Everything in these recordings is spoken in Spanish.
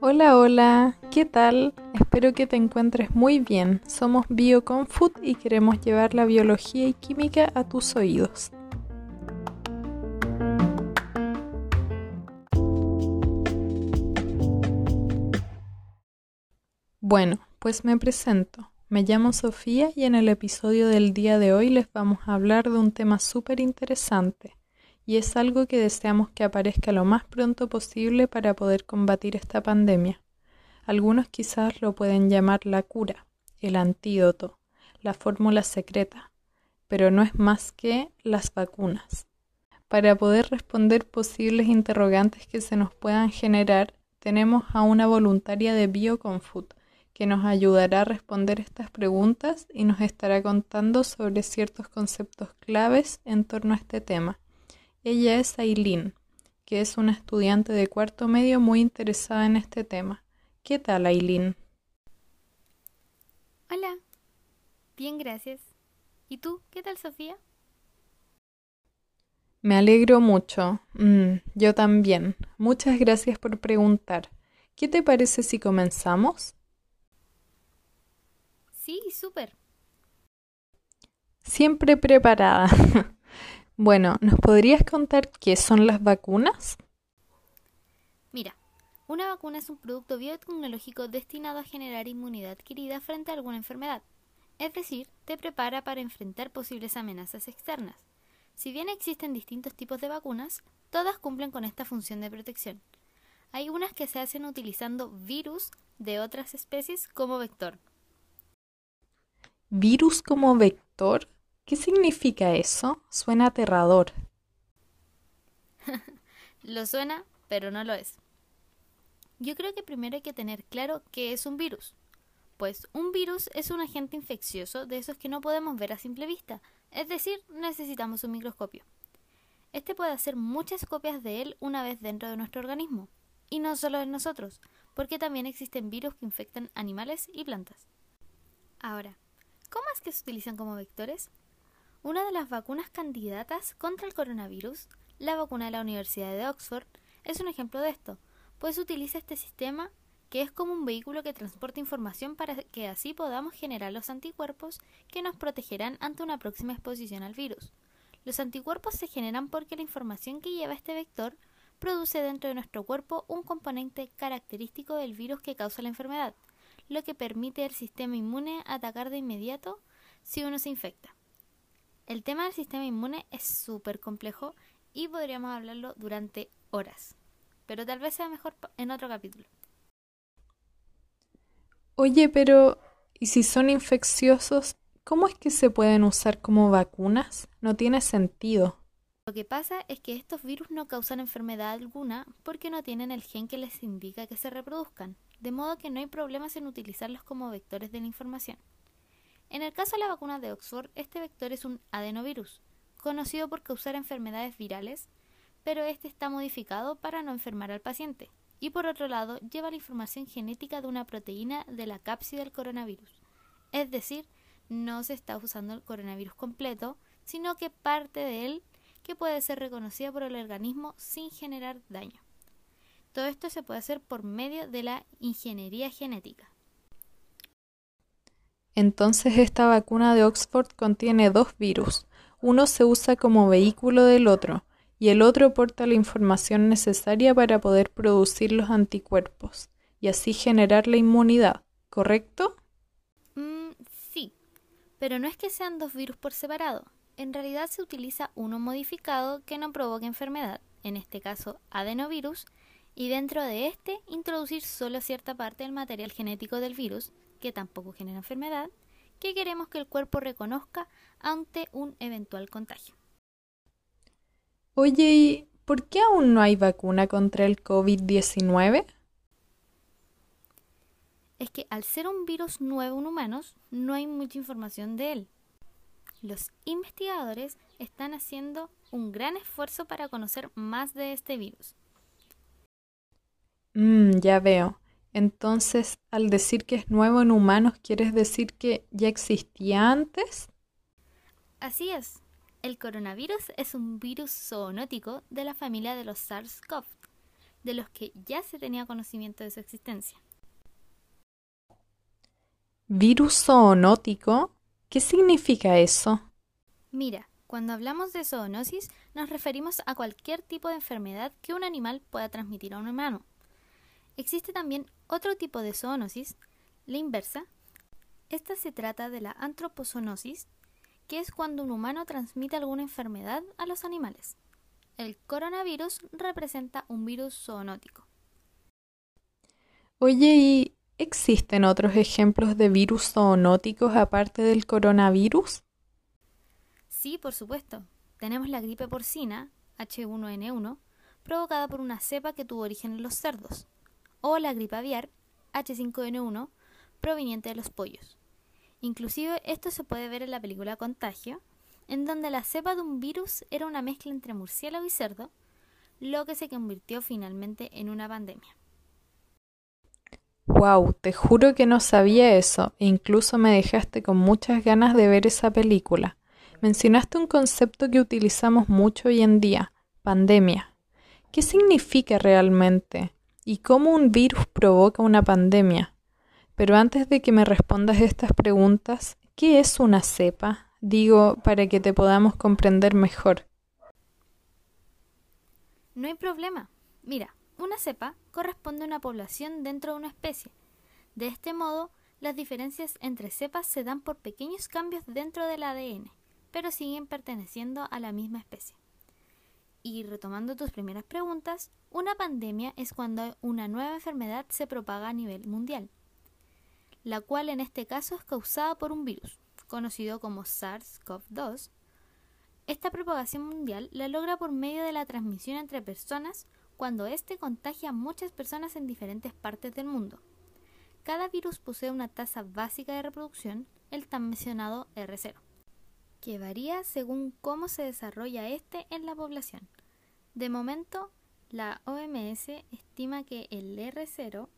Hola, hola, ¿qué tal? Espero que te encuentres muy bien. Somos BioConfood y queremos llevar la biología y química a tus oídos. Bueno, pues me presento. Me llamo Sofía y en el episodio del día de hoy les vamos a hablar de un tema súper interesante y es algo que deseamos que aparezca lo más pronto posible para poder combatir esta pandemia. Algunos quizás lo pueden llamar la cura, el antídoto, la fórmula secreta, pero no es más que las vacunas. Para poder responder posibles interrogantes que se nos puedan generar, tenemos a una voluntaria de BioConfood que nos ayudará a responder estas preguntas y nos estará contando sobre ciertos conceptos claves en torno a este tema. Ella es Aileen, que es una estudiante de cuarto medio muy interesada en este tema. ¿Qué tal, Aileen? Hola. Bien, gracias. ¿Y tú? ¿Qué tal, Sofía? Me alegro mucho. Mm, yo también. Muchas gracias por preguntar. ¿Qué te parece si comenzamos? Sí, súper. Siempre preparada. Bueno, ¿nos podrías contar qué son las vacunas? Mira, una vacuna es un producto biotecnológico destinado a generar inmunidad adquirida frente a alguna enfermedad, es decir, te prepara para enfrentar posibles amenazas externas. Si bien existen distintos tipos de vacunas, todas cumplen con esta función de protección. Hay unas que se hacen utilizando virus de otras especies como vector. ¿Virus como vector? ¿Qué significa eso? Suena aterrador. lo suena, pero no lo es. Yo creo que primero hay que tener claro qué es un virus. Pues un virus es un agente infeccioso de esos que no podemos ver a simple vista, es decir, necesitamos un microscopio. Este puede hacer muchas copias de él una vez dentro de nuestro organismo, y no solo en nosotros, porque también existen virus que infectan animales y plantas. Ahora, ¿cómo es que se utilizan como vectores? Una de las vacunas candidatas contra el coronavirus, la vacuna de la Universidad de Oxford, es un ejemplo de esto, pues utiliza este sistema que es como un vehículo que transporta información para que así podamos generar los anticuerpos que nos protegerán ante una próxima exposición al virus. Los anticuerpos se generan porque la información que lleva este vector produce dentro de nuestro cuerpo un componente característico del virus que causa la enfermedad, lo que permite al sistema inmune atacar de inmediato si uno se infecta. El tema del sistema inmune es súper complejo y podríamos hablarlo durante horas, pero tal vez sea mejor en otro capítulo. Oye, pero ¿y si son infecciosos? ¿Cómo es que se pueden usar como vacunas? No tiene sentido. Lo que pasa es que estos virus no causan enfermedad alguna porque no tienen el gen que les indica que se reproduzcan, de modo que no hay problemas en utilizarlos como vectores de la información. En el caso de la vacuna de Oxford, este vector es un adenovirus, conocido por causar enfermedades virales, pero este está modificado para no enfermar al paciente, y por otro lado lleva la información genética de una proteína de la cápside del coronavirus. Es decir, no se está usando el coronavirus completo, sino que parte de él que puede ser reconocida por el organismo sin generar daño. Todo esto se puede hacer por medio de la ingeniería genética. Entonces esta vacuna de Oxford contiene dos virus. Uno se usa como vehículo del otro y el otro porta la información necesaria para poder producir los anticuerpos y así generar la inmunidad, ¿correcto? Mm, sí, pero no es que sean dos virus por separado. En realidad se utiliza uno modificado que no provoca enfermedad, en este caso adenovirus, y dentro de este introducir solo cierta parte del material genético del virus que tampoco genera enfermedad, que queremos que el cuerpo reconozca ante un eventual contagio. Oye, ¿y por qué aún no hay vacuna contra el COVID-19? Es que al ser un virus nuevo en humanos, no hay mucha información de él. Los investigadores están haciendo un gran esfuerzo para conocer más de este virus. Mm, ya veo. Entonces, al decir que es nuevo en humanos, ¿quieres decir que ya existía antes? Así es. El coronavirus es un virus zoonótico de la familia de los SARS-CoV, de los que ya se tenía conocimiento de su existencia. ¿Virus zoonótico? ¿Qué significa eso? Mira, cuando hablamos de zoonosis nos referimos a cualquier tipo de enfermedad que un animal pueda transmitir a un humano. Existe también otro tipo de zoonosis, la inversa. Esta se trata de la antropozoonosis, que es cuando un humano transmite alguna enfermedad a los animales. El coronavirus representa un virus zoonótico. Oye, ¿y existen otros ejemplos de virus zoonóticos aparte del coronavirus? Sí, por supuesto. Tenemos la gripe porcina, H1N1, provocada por una cepa que tuvo origen en los cerdos, o la gripe aviar, H5N1, proveniente de los pollos. Inclusive esto se puede ver en la película Contagio, en donde la cepa de un virus era una mezcla entre murciélago y cerdo, lo que se convirtió finalmente en una pandemia. Wow, te juro que no sabía eso e incluso me dejaste con muchas ganas de ver esa película. Mencionaste un concepto que utilizamos mucho hoy en día, pandemia. ¿Qué significa realmente? ¿Y cómo un virus provoca una pandemia? Pero antes de que me respondas estas preguntas, ¿qué es una cepa? Digo, para que te podamos comprender mejor. No hay problema. Mira, una cepa corresponde a una población dentro de una especie. De este modo, las diferencias entre cepas se dan por pequeños cambios dentro del ADN, pero siguen perteneciendo a la misma especie. Y retomando tus primeras preguntas, una pandemia es cuando una nueva enfermedad se propaga a nivel mundial la cual en este caso es causada por un virus, conocido como SARS-CoV-2. Esta propagación mundial la logra por medio de la transmisión entre personas cuando éste contagia a muchas personas en diferentes partes del mundo. Cada virus posee una tasa básica de reproducción, el tan mencionado R0, que varía según cómo se desarrolla este en la población. De momento, la OMS estima que el R0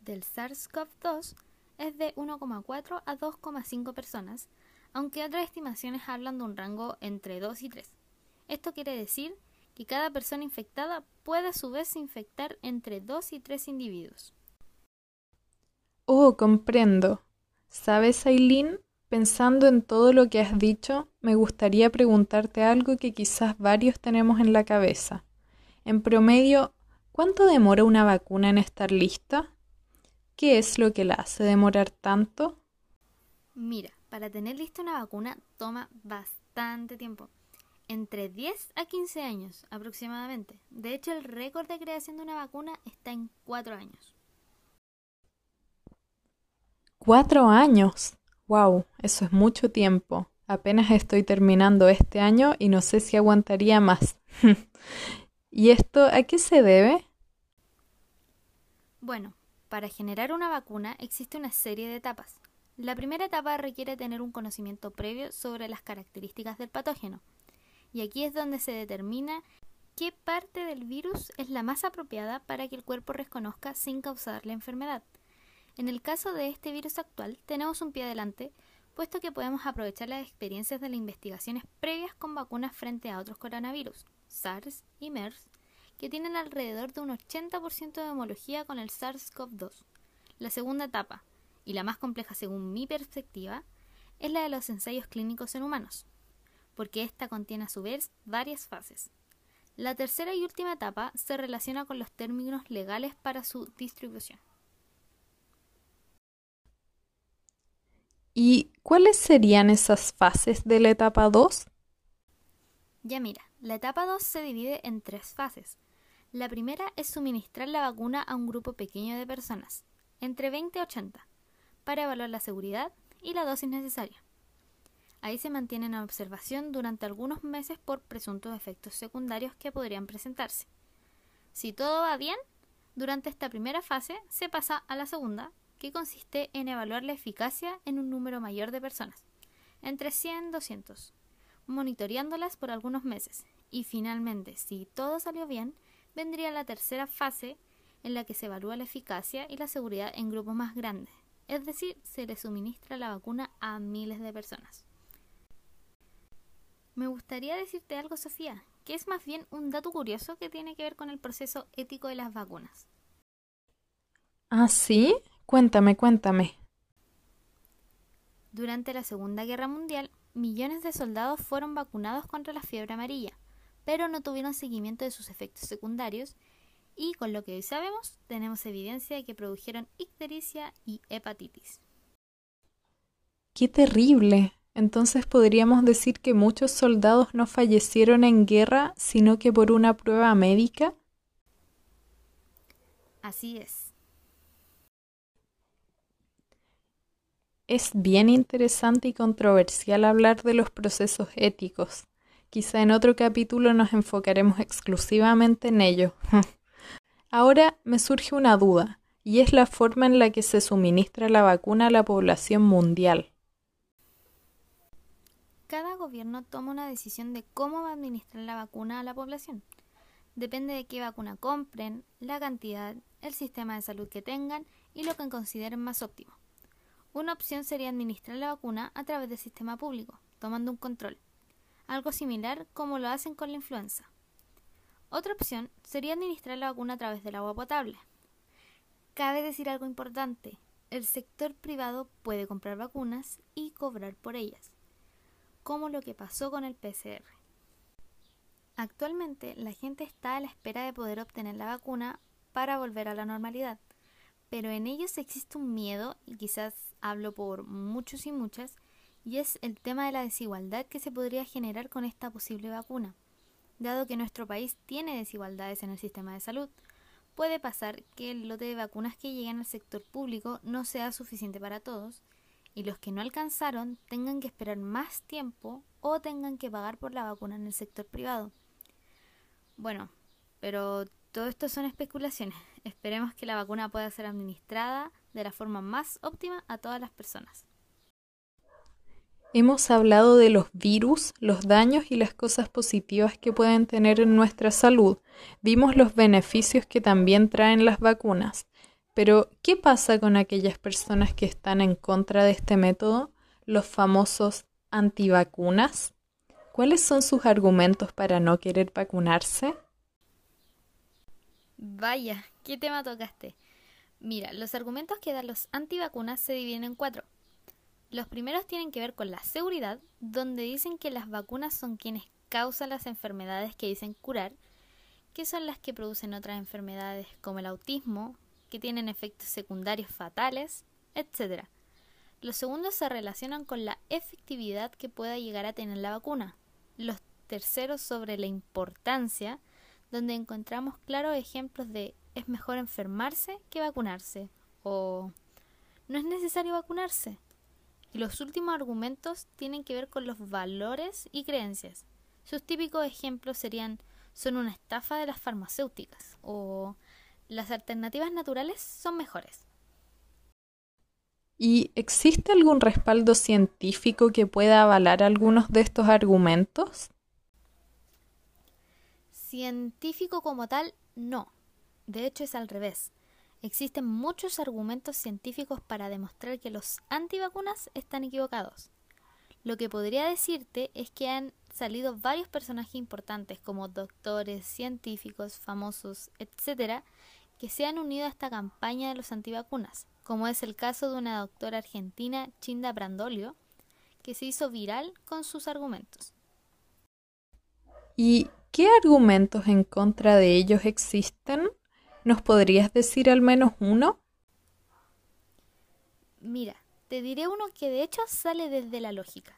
del SARS-CoV-2 es de 1,4 a 2,5 personas, aunque otras estimaciones hablan de un rango entre 2 y 3. Esto quiere decir que cada persona infectada puede a su vez infectar entre 2 y 3 individuos. Oh, comprendo. ¿Sabes, Aileen? Pensando en todo lo que has dicho, me gustaría preguntarte algo que quizás varios tenemos en la cabeza. En promedio, ¿cuánto demora una vacuna en estar lista? ¿Qué es lo que la hace demorar tanto? Mira, para tener lista una vacuna toma bastante tiempo. Entre 10 a 15 años aproximadamente. De hecho, el récord de creación de una vacuna está en 4 años. ¿Cuatro años? ¡Wow! Eso es mucho tiempo. Apenas estoy terminando este año y no sé si aguantaría más. ¿Y esto a qué se debe? Bueno, para generar una vacuna existe una serie de etapas. La primera etapa requiere tener un conocimiento previo sobre las características del patógeno. Y aquí es donde se determina qué parte del virus es la más apropiada para que el cuerpo reconozca sin causar la enfermedad. En el caso de este virus actual, tenemos un pie adelante, puesto que podemos aprovechar las experiencias de las investigaciones previas con vacunas frente a otros coronavirus, SARS y MERS, que tienen alrededor de un 80% de homología con el SARS-CoV-2. La segunda etapa, y la más compleja según mi perspectiva, es la de los ensayos clínicos en humanos, porque esta contiene a su vez varias fases. La tercera y última etapa se relaciona con los términos legales para su distribución. ¿Y cuáles serían esas fases de la etapa 2? Ya mira, la etapa 2 se divide en tres fases, la primera es suministrar la vacuna a un grupo pequeño de personas, entre 20 y 80, para evaluar la seguridad y la dosis necesaria. Ahí se mantiene en observación durante algunos meses por presuntos efectos secundarios que podrían presentarse. Si todo va bien, durante esta primera fase se pasa a la segunda, que consiste en evaluar la eficacia en un número mayor de personas, entre 100 y 200, monitoreándolas por algunos meses. Y finalmente, si todo salió bien, vendría la tercera fase en la que se evalúa la eficacia y la seguridad en grupos más grandes, es decir, se le suministra la vacuna a miles de personas. Me gustaría decirte algo, Sofía, que es más bien un dato curioso que tiene que ver con el proceso ético de las vacunas. ¿Ah, sí? Cuéntame, cuéntame. Durante la Segunda Guerra Mundial, millones de soldados fueron vacunados contra la fiebre amarilla, pero no tuvieron seguimiento de sus efectos secundarios y con lo que hoy sabemos tenemos evidencia de que produjeron ictericia y hepatitis. ¡Qué terrible! Entonces podríamos decir que muchos soldados no fallecieron en guerra, sino que por una prueba médica. Así es. Es bien interesante y controversial hablar de los procesos éticos. Quizá en otro capítulo nos enfocaremos exclusivamente en ello. Ahora me surge una duda, y es la forma en la que se suministra la vacuna a la población mundial. Cada gobierno toma una decisión de cómo va a administrar la vacuna a la población. Depende de qué vacuna compren, la cantidad, el sistema de salud que tengan y lo que consideren más óptimo. Una opción sería administrar la vacuna a través del sistema público, tomando un control, algo similar como lo hacen con la influenza. Otra opción sería administrar la vacuna a través del agua potable. Cabe decir algo importante, el sector privado puede comprar vacunas y cobrar por ellas como lo que pasó con el PCR. Actualmente la gente está a la espera de poder obtener la vacuna para volver a la normalidad, pero en ellos existe un miedo, y quizás hablo por muchos y muchas, y es el tema de la desigualdad que se podría generar con esta posible vacuna. Dado que nuestro país tiene desigualdades en el sistema de salud, puede pasar que el lote de vacunas que lleguen al sector público no sea suficiente para todos y los que no alcanzaron tengan que esperar más tiempo o tengan que pagar por la vacuna en el sector privado. Bueno, pero todo esto son especulaciones. Esperemos que la vacuna pueda ser administrada de la forma más óptima a todas las personas. Hemos hablado de los virus, los daños y las cosas positivas que pueden tener en nuestra salud. Vimos los beneficios que también traen las vacunas. Pero, ¿qué pasa con aquellas personas que están en contra de este método, los famosos antivacunas? ¿Cuáles son sus argumentos para no querer vacunarse? Vaya, ¿qué tema tocaste? Mira, los argumentos que dan los antivacunas se dividen en cuatro. Los primeros tienen que ver con la seguridad, donde dicen que las vacunas son quienes causan las enfermedades que dicen curar, que son las que producen otras enfermedades como el autismo, que tienen efectos secundarios fatales, etc. Los segundos se relacionan con la efectividad que pueda llegar a tener la vacuna. Los terceros sobre la importancia, donde encontramos claros ejemplos de es mejor enfermarse que vacunarse o no es necesario vacunarse. Y los últimos argumentos tienen que ver con los valores y creencias. Sus típicos ejemplos serían son una estafa de las farmacéuticas o las alternativas naturales son mejores. ¿Y existe algún respaldo científico que pueda avalar algunos de estos argumentos? Científico como tal, no. De hecho es al revés. Existen muchos argumentos científicos para demostrar que los antivacunas están equivocados. Lo que podría decirte es que han salido varios personajes importantes como doctores, científicos, famosos, etcétera, que se han unido a esta campaña de los antivacunas, como es el caso de una doctora argentina, Chinda Brandolio, que se hizo viral con sus argumentos. ¿Y qué argumentos en contra de ellos existen? ¿Nos podrías decir al menos uno? Mira, te diré uno que de hecho sale desde la lógica.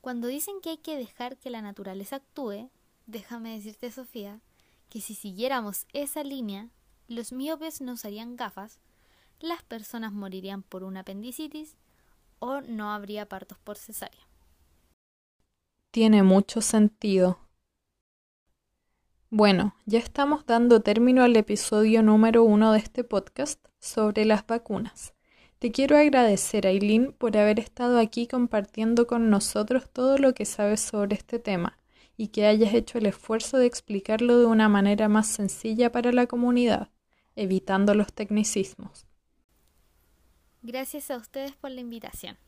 Cuando dicen que hay que dejar que la naturaleza actúe, déjame decirte, Sofía, que si siguiéramos esa línea, los miopes no usarían gafas, las personas morirían por una apendicitis o no habría partos por cesárea. Tiene mucho sentido. Bueno, ya estamos dando término al episodio número uno de este podcast sobre las vacunas. Te quiero agradecer, Aileen, por haber estado aquí compartiendo con nosotros todo lo que sabes sobre este tema y que hayas hecho el esfuerzo de explicarlo de una manera más sencilla para la comunidad evitando los tecnicismos. Gracias a ustedes por la invitación.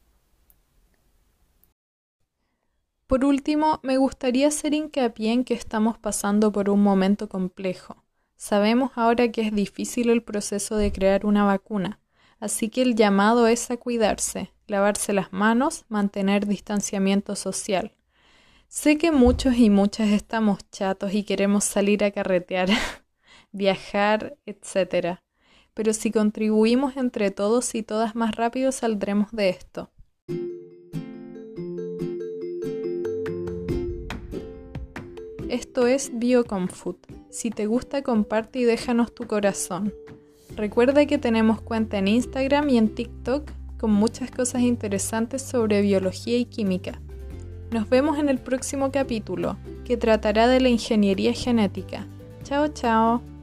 Por último, me gustaría hacer hincapié en que estamos pasando por un momento complejo. Sabemos ahora que es difícil el proceso de crear una vacuna, así que el llamado es a cuidarse, lavarse las manos, mantener distanciamiento social. Sé que muchos y muchas estamos chatos y queremos salir a carretear, viajar, etc. Pero si contribuimos entre todos y todas más rápido saldremos de esto. Esto es BioComFood. Si te gusta, comparte y déjanos tu corazón. Recuerda que tenemos cuenta en Instagram y en TikTok con muchas cosas interesantes sobre biología y química. Nos vemos en el próximo capítulo, que tratará de la ingeniería genética. Chao, chao.